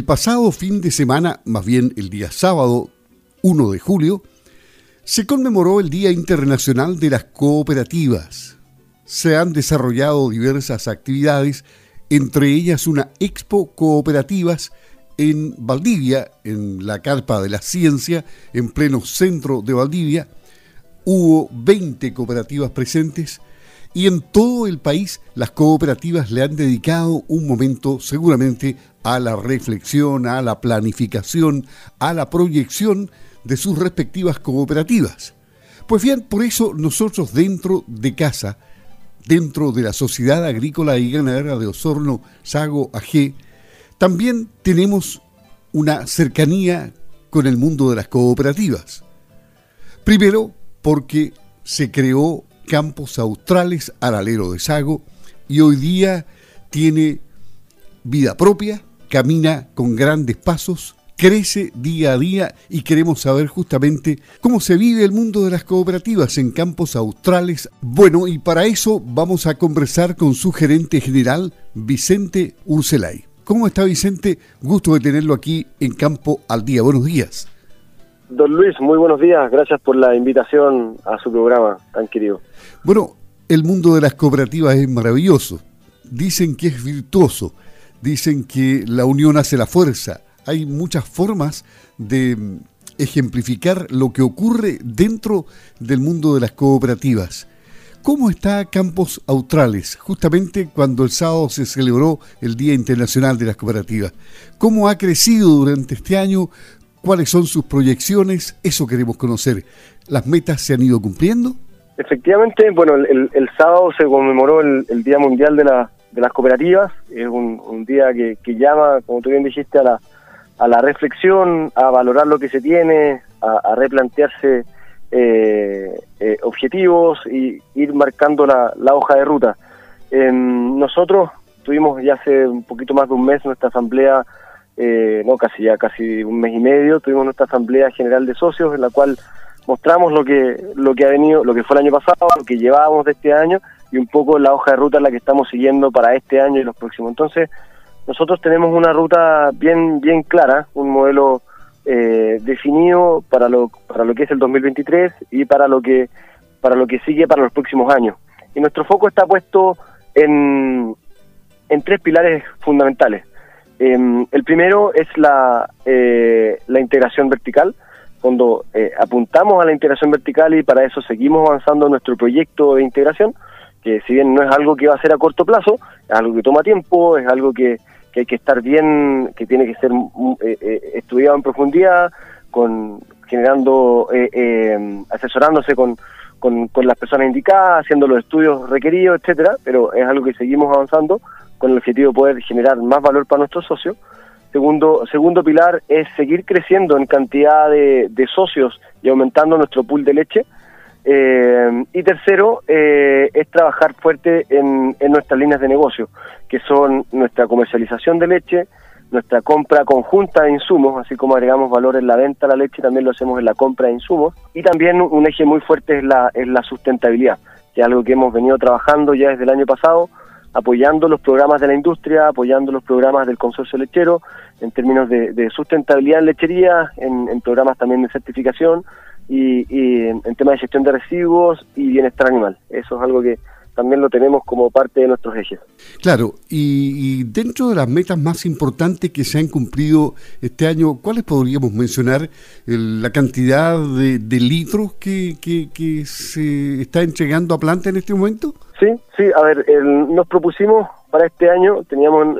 El pasado fin de semana, más bien el día sábado 1 de julio, se conmemoró el Día Internacional de las Cooperativas. Se han desarrollado diversas actividades, entre ellas una expo cooperativas en Valdivia, en la Carpa de la Ciencia, en pleno centro de Valdivia. Hubo 20 cooperativas presentes y en todo el país las cooperativas le han dedicado un momento seguramente a la reflexión, a la planificación, a la proyección de sus respectivas cooperativas. Pues bien, por eso nosotros dentro de casa, dentro de la Sociedad Agrícola y Ganadera de Osorno, Sago AG, también tenemos una cercanía con el mundo de las cooperativas. Primero, porque se creó Campos Australes Aralero de Sago y hoy día tiene vida propia, camina con grandes pasos, crece día a día y queremos saber justamente cómo se vive el mundo de las cooperativas en campos australes. Bueno, y para eso vamos a conversar con su gerente general, Vicente Urselay. ¿Cómo está Vicente? Gusto de tenerlo aquí en Campo al Día. Buenos días. Don Luis, muy buenos días. Gracias por la invitación a su programa tan querido. Bueno, el mundo de las cooperativas es maravilloso. Dicen que es virtuoso dicen que la unión hace la fuerza. Hay muchas formas de mm, ejemplificar lo que ocurre dentro del mundo de las cooperativas. ¿Cómo está Campos Australes, justamente cuando el sábado se celebró el Día Internacional de las Cooperativas? ¿Cómo ha crecido durante este año? ¿Cuáles son sus proyecciones? Eso queremos conocer. ¿Las metas se han ido cumpliendo? Efectivamente, bueno, el, sábado se conmemoró el Día Mundial de la, de las cooperativas. Es un, día que, llama, como tú bien dijiste, a la, a la reflexión, a valorar lo que se tiene, a, replantearse eh, eh, objetivos y ir marcando la, hoja de ruta. Em, nosotros tuvimos ya hace un poquito más de un mes nuestra asamblea, eh, no casi ya casi un mes y medio, tuvimos nuestra asamblea general de socios en la cual mostramos lo que lo que ha venido, lo que fue el año pasado, lo que llevábamos de este año y un poco la hoja de ruta en la que estamos siguiendo para este año y los próximos. Entonces, nosotros tenemos una ruta bien bien clara, un modelo eh, definido para lo para lo que es el 2023 y para lo que para lo que sigue para los próximos años. Y nuestro foco está puesto en, en tres pilares fundamentales. Em, el primero es la, eh, la integración vertical, cuando eh, apuntamos a la integración vertical y para eso seguimos avanzando nuestro proyecto de integración, que si bien no es algo que va a ser a corto plazo, es algo que toma tiempo, es algo que, hay que estar bien, que tiene que ser mm, eh, eh, estudiado en profundidad, con generando, asesorándose con, con, con, las personas indicadas, haciendo los estudios requeridos, etcétera, pero es algo que seguimos avanzando con el objetivo de poder generar más valor para nuestros socios Segundo, segundo pilar es seguir creciendo en cantidad de, socios y aumentando nuestro pool de leche. Eh, y tercero, eh, es trabajar fuerte en, nuestras líneas de negocio, que son nuestra comercialización de leche, nuestra compra conjunta de insumos, así como agregamos valor en la venta de la leche, también lo hacemos en la compra de insumos. Y también un eje muy fuerte es la, es la sustentabilidad, que es algo que hemos venido trabajando ya desde el año pasado, apoyando los programas de la industria, apoyando los programas del consorcio lechero en términos de, sustentabilidad en lechería, en, programas también de certificación y, en, temas de gestión de residuos y bienestar animal. Eso es algo que también lo tenemos como parte de nuestros ejes. Claro, y, dentro de las metas más importantes que se han cumplido este año, ¿cuáles podríamos mencionar? la cantidad de, litros que, se está entregando a planta en este momento. Sí, sí, a ver, nos propusimos para este año, teníamos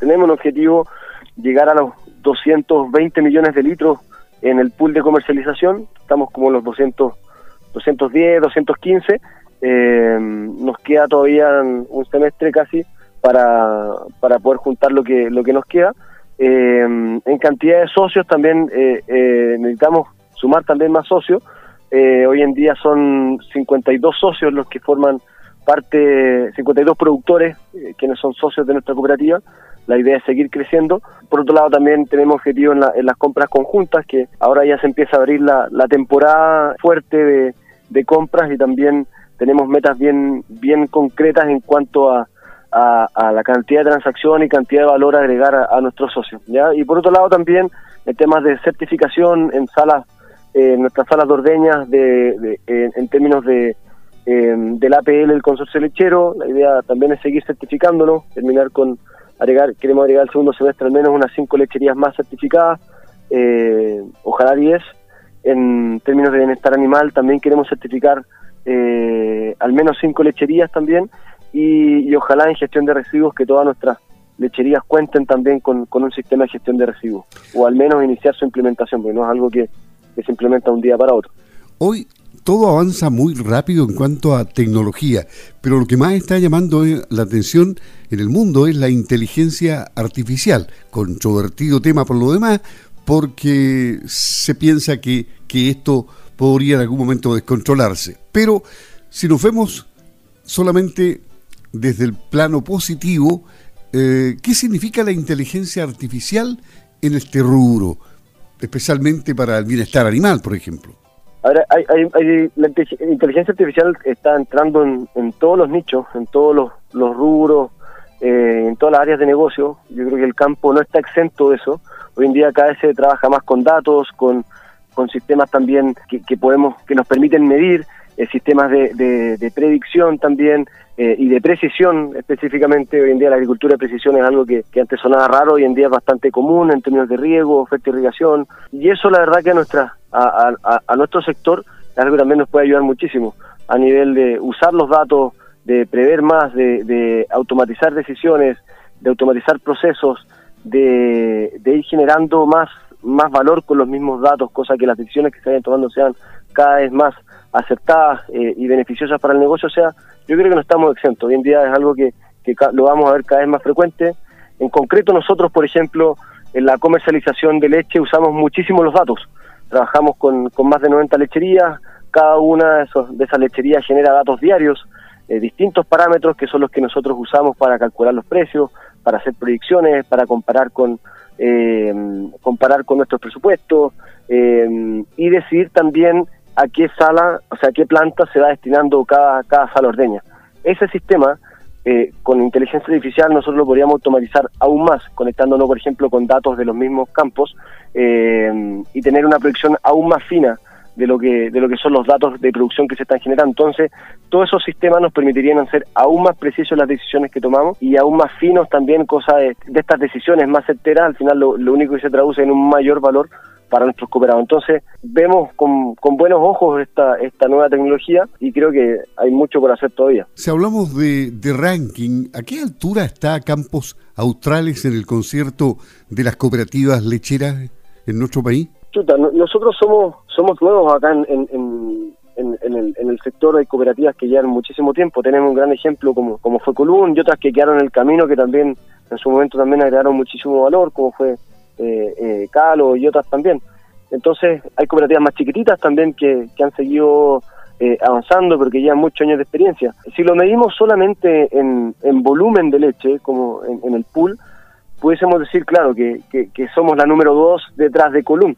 tenemos un objetivo llegar a los 220 millones de litros en el pool de comercialización, estamos como los 200, 210, 215, eh, nos queda todavía un semestre casi para, para poder juntar lo que, lo que nos queda. Eh, en cantidad de socios también eh, eh, necesitamos sumar también más socios. hoy en día son 52 socios los que forman parte 52 productores, eh, quienes son socios de nuestra cooperativa. La idea es seguir creciendo. Por otro lado, también tenemos objetivos en, las compras conjuntas, que ahora ya se empieza a abrir la, temporada fuerte de, compras y también tenemos metas bien, bien concretas en cuanto a, a, la cantidad de transacción y cantidad de valor a agregar a, nuestros socios. ¿ya? Y por otro lado también en temas de certificación en salas, en nuestras salas de ordeñas de, en, términos de del APL, el consorcio lechero, la idea también es seguir certificándolo, terminar con agregar, queremos agregar el segundo semestre al menos unas cinco lecherías más certificadas, eh, ojalá 10. En términos de bienestar animal también queremos certificar eh, al menos cinco lecherías también y, ojalá en gestión de residuos que todas nuestras lecherías cuenten también con, un sistema de gestión de residuos, o al menos iniciar su implementación, porque no es algo que, se implementa un día para otro. Hoy todo avanza muy rápido en cuanto a tecnología, pero lo que más está llamando la atención en el mundo es la inteligencia artificial, controvertido tema por lo demás, porque se piensa que, que esto podría en algún momento descontrolarse. Pero si nos vemos solamente desde el plano positivo, eh, ¿qué significa la inteligencia artificial en este rubro, especialmente para el bienestar animal, por ejemplo? Ahora, hay, la inteligencia artificial está entrando en, todos los nichos, en todos los, rubros, eh, en todas las áreas de negocio. Yo creo que el campo no está exento de eso. Hoy en día cada vez se trabaja más con datos, con, con sistemas también que, que podemos que nos permiten medir eh, sistemas de, predicción también eh, y de precisión específicamente. Hoy en día la agricultura de precisión es algo que, antes sonaba raro, hoy en día es bastante común en términos de riego, oferta de irrigación. Y eso la verdad que a, nuestra, a, nuestro sector algo que también nos puede ayudar muchísimo a nivel de usar los datos, de prever más, de, automatizar decisiones, de automatizar procesos, de, de ir generando más más valor con los mismos datos, cosa que las decisiones que se vayan tomando sean cada vez más aceptadas eh, y beneficiosas para el negocio. O sea, yo creo que no estamos exentos. Hoy en día es algo que, lo vamos a ver cada vez más frecuente. En concreto, nosotros, por ejemplo, en la comercialización de leche usamos muchísimo los datos. Trabajamos con, con más de 90 lecherías. Cada una de, esos, de esas lecherías genera datos diarios, eh, distintos parámetros que son los que nosotros usamos para calcular los precios, para hacer predicciones, para comparar con, eh, comparar con nuestros presupuestos eh, y decidir también a qué sala, o sea, a qué planta se va destinando cada, cada sala ordeña. Ese sistema, eh, con inteligencia artificial, nosotros lo podríamos automatizar aún más, conectándonos, por ejemplo, con datos de los mismos campos eh, y tener una predicción aún más fina de lo que de lo que son los datos de producción que se están generando. Entonces, todos esos sistemas nos permitirían hacer aún más precisos las decisiones que tomamos y aún más finos también cosas de, estas decisiones más certeras. Al final, lo, único que se traduce en un mayor valor para nuestros cooperados. Entonces, vemos con, buenos ojos esta, esta nueva tecnología y creo que hay mucho por hacer todavía. Si hablamos de, de ranking, ¿a qué altura está Campos Australes en el concierto de las cooperativas lecheras en nuestro país? nosotros somos somos nuevos acá en, en, el, en, el, sector de cooperativas que llevan muchísimo tiempo. Tenemos un gran ejemplo como, como fue Colún y otras que quedaron en el camino que también en su momento también agregaron muchísimo valor, como fue eh, eh, Calo y otras también. Entonces hay cooperativas más chiquititas también que, que han seguido eh, avanzando, pero que llevan muchos años de experiencia. Si lo medimos solamente en, en volumen de leche, como en, el pool, pudiésemos decir, claro, que, que, somos la número dos detrás de Colún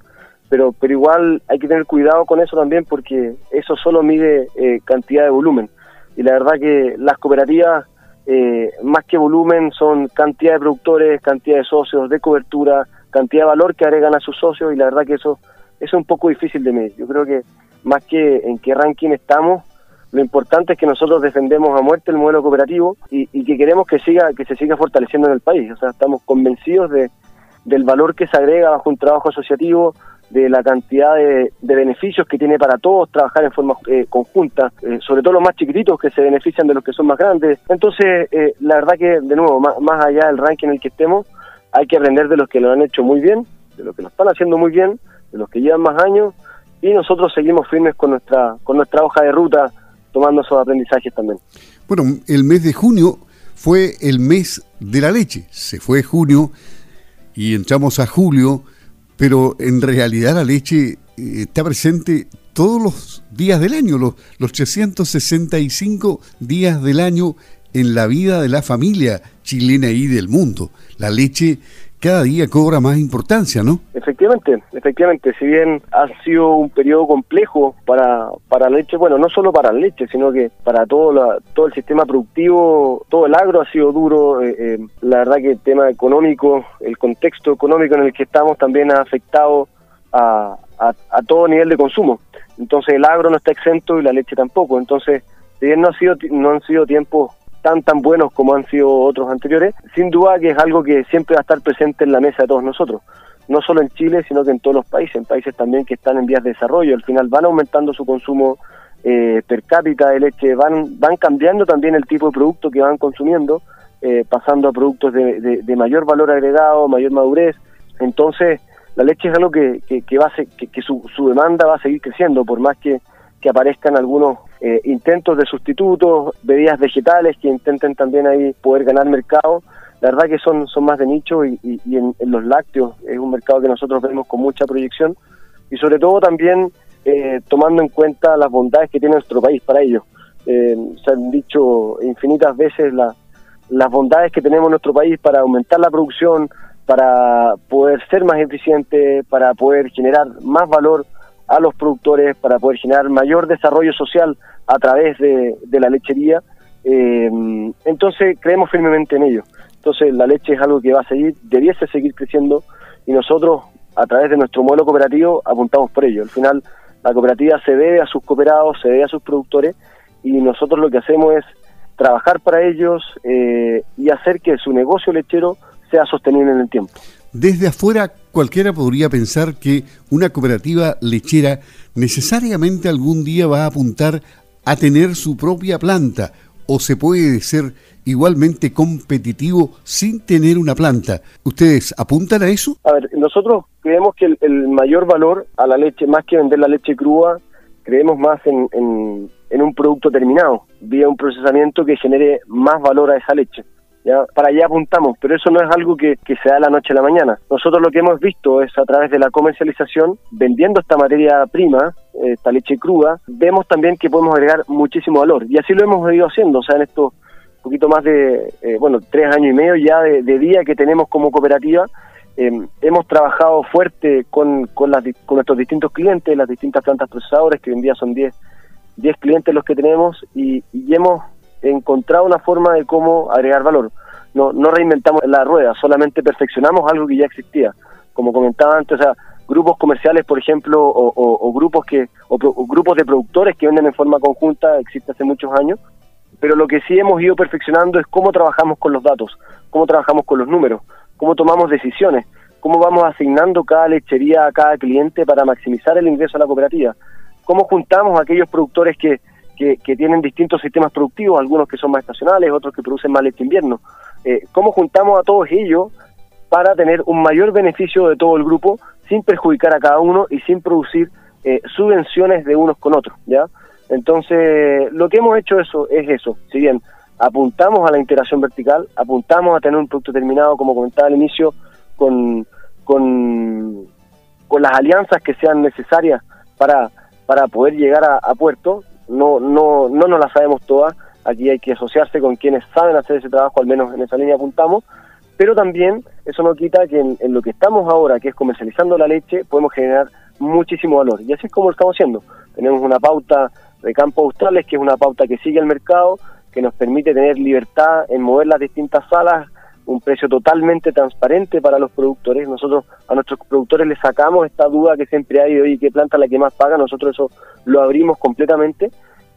pero pero igual hay que tener cuidado con eso también porque eso solo mide eh, cantidad de volumen y la verdad que las cooperativas eh, más que volumen son cantidad de productores, cantidad de socios, de cobertura, cantidad de valor que agregan a sus socios y la verdad que eso, es un poco difícil de medir. Yo creo que más que en qué ranking estamos, lo importante es que nosotros defendemos a muerte el modelo cooperativo y, que queremos que siga que se siga fortaleciendo en el país. O sea, estamos convencidos de, del valor que se agrega bajo un trabajo asociativo, de la cantidad de, beneficios que tiene para todos trabajar en forma eh, conjunta, eh, sobre todo los más chiquititos que se benefician de los que son más grandes. Entonces, eh, la verdad que, de nuevo, más, allá del ranking en el que estemos, hay que aprender de los que lo han hecho muy bien, de los que lo están haciendo muy bien, de los que llevan más años, y nosotros seguimos firmes con nuestra, con nuestra hoja de ruta, tomando esos aprendizajes también. Bueno, el mes de junio fue el mes de la leche. Se fue junio y entramos a julio pero en realidad la leche eh, está presente todos los días del año, los, los 365 días del año en la vida de la familia chilena y del mundo. La leche cada día cobra más importancia, ¿no? Efectivamente, efectivamente, si bien ha sido un periodo complejo para, para leche, bueno, no solo para leche, sino que para todo, la, todo el sistema productivo, todo el agro ha sido duro, eh, eh, la verdad que el tema económico, el contexto económico en el que estamos también ha afectado a, a, todo nivel de consumo. Entonces el agro no está exento y la leche tampoco. Entonces, si bien no, ha sido, no han sido tiempos tan tan buenos como han sido otros anteriores, sin duda que es algo que siempre va a estar presente en la mesa de todos nosotros, no solo en Chile, sino que en todos los países, en países también que están en vías de desarrollo, al final van aumentando su consumo eh, per cápita de leche, van, van cambiando también el tipo de producto que van consumiendo, eh, pasando a productos de, de, mayor valor agregado, mayor madurez, entonces la leche es algo que, que, va a que, que su, su demanda va a seguir creciendo, por más que que aparezcan algunos eh, intentos de sustitutos, bebidas vegetales que intenten también ahí poder ganar mercado. La verdad que son, son más de nicho y, en, los lácteos es un mercado que nosotros vemos con mucha proyección y sobre todo también eh, tomando en cuenta las bondades que tiene nuestro país para ello. Eh, se han dicho infinitas veces las bondades que tenemos en nuestro país para aumentar la producción, para poder ser más eficiente, para poder generar más valor a los productores para poder generar mayor desarrollo social a través de, la lechería. Eh, entonces creemos firmemente en ello. Entonces la leche es algo que va a seguir, debiese seguir creciendo y nosotros a través de nuestro modelo cooperativo apuntamos por ello. Al final la cooperativa se debe a sus cooperados, se debe a sus productores y nosotros lo que hacemos es trabajar para ellos eh, y hacer que su negocio lechero sea sostenible en el tiempo. Desde afuera cualquiera podría pensar que una cooperativa lechera necesariamente algún día va a apuntar a tener su propia planta o se puede ser igualmente competitivo sin tener una planta. ¿Ustedes apuntan a eso? A ver, nosotros creemos que el, mayor valor a la leche, más que vender la leche cruda, creemos más en, un producto terminado, vía un procesamiento que genere más valor a esa leche para allá apuntamos, pero eso no es algo que, se da la noche a la mañana. Nosotros lo que hemos visto es a través de la comercialización, vendiendo esta materia prima, esta leche cruda, vemos también que podemos agregar muchísimo valor. Y así lo hemos ido haciendo, o sea, en estos poquito más de, eh, bueno, tres años y medio ya de, día que tenemos como cooperativa, eh, hemos trabajado fuerte con, con, las, con nuestros distintos clientes, las distintas plantas procesadoras, que hoy en día son 10 10 clientes los que tenemos, y, y hemos encontrado una forma de cómo agregar valor. No, no reinventamos la rueda, solamente perfeccionamos algo que ya existía. Como comentaba antes, o sea, grupos comerciales, por ejemplo, o, grupos que o, grupos de productores que venden en forma conjunta existe hace muchos años, pero lo que sí hemos ido perfeccionando es cómo trabajamos con los datos, cómo trabajamos con los números, cómo tomamos decisiones, cómo vamos asignando cada lechería a cada cliente para maximizar el ingreso a la cooperativa, cómo juntamos a aquellos productores que que, tienen distintos sistemas productivos, algunos que son más estacionales, otros que producen más leche invierno. Eh, ¿Cómo juntamos a todos ellos para tener un mayor beneficio de todo el grupo sin perjudicar a cada uno y sin producir eh, subvenciones de unos con otros? ¿ya? Entonces, lo que hemos hecho eso es eso. Si bien apuntamos a la integración vertical, apuntamos a tener un producto terminado, como comentaba al inicio, con, con, con las alianzas que sean necesarias para, para poder llegar a puerto, no, no, no nos la sabemos todas, aquí hay que asociarse con quienes saben hacer ese trabajo, al menos en esa línea apuntamos, pero también eso no quita que en, lo que estamos ahora, que es comercializando la leche, podemos generar muchísimo valor. Y así es como lo estamos haciendo. Tenemos una pauta de campos australes, que es una pauta que sigue el mercado, que nos permite tener libertad en mover las distintas salas, un precio totalmente transparente para los productores. Nosotros a nuestros productores les sacamos esta duda que siempre hay de, oye, ¿qué planta la que más paga? Nosotros eso lo abrimos completamente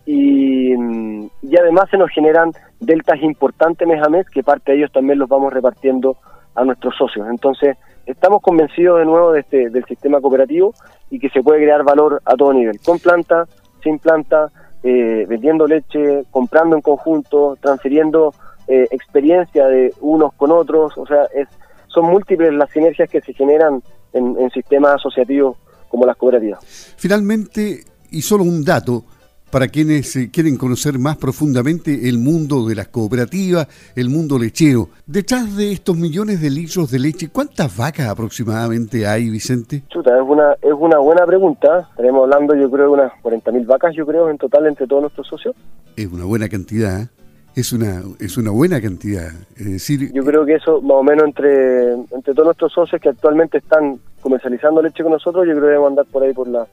y, y además se nos generan deltas importantes mes a mes que parte de ellos también los vamos repartiendo a nuestros socios. Entonces, estamos convencidos de nuevo de este, del sistema cooperativo y que se puede crear valor a todo nivel, con planta, sin planta, eh, vendiendo leche, comprando en conjunto, transfiriendo eh, experiencia de unos con otros, o sea, es, son múltiples las sinergias que se generan en, en sistemas asociativos como las cooperativas. Finalmente, y solo un dato, para quienes eh, quieren conocer más profundamente el mundo de las cooperativas, el mundo lechero. Detrás de estos millones de litros de leche, ¿cuántas vacas aproximadamente hay, Vicente? Chuta, es una, es una buena pregunta. Estaremos hablando, yo creo, de unas 40.000 vacas, yo creo, en total entre todos nuestros socios. Es una buena cantidad. ¿eh? Es una, es una buena cantidad. Es decir, Yo creo que eso, más o menos entre, entre todos nuestros socios que actualmente están comercializando leche con nosotros, yo creo que debemos andar por ahí por, la,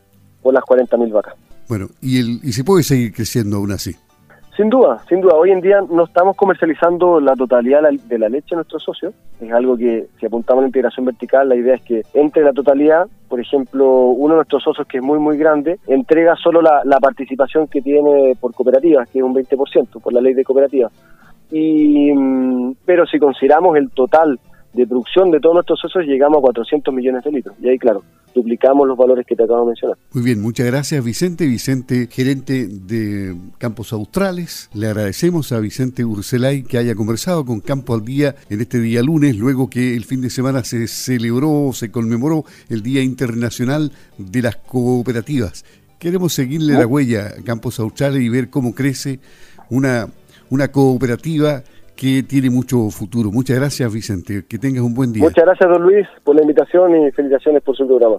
por las 40.000 vacas. Bueno, y, el, y se puede seguir creciendo aún así. Sin duda, sin duda. Hoy en día no estamos comercializando la totalidad de la leche de nuestros socios. Es algo que, si apuntamos a la integración vertical, la idea es que entre la totalidad, por ejemplo, uno de nuestros socios, que es muy, muy grande, entrega solo la, la participación que tiene por cooperativas, que es un 20%, por la ley de cooperativas. Y, mm, pero si consideramos el total de producción de todos nuestros socios llegamos a 400 millones de litros. Y ahí, claro, duplicamos los valores que te acabo de mencionar. Muy bien, muchas gracias Vicente. Vicente, gerente de Campos Australes. Le agradecemos a Vicente Urselay que haya conversado con Campo al Día en este día lunes, luego que el fin de semana se celebró, se conmemoró el Día Internacional de las Cooperativas. Queremos seguirle la huella a Campos Australes y ver cómo crece una, una cooperativa que tiene mucho futuro. Muchas gracias, Vicente. Que tengas un buen día. Muchas gracias, don Luis, por la invitación y felicitaciones por su programa.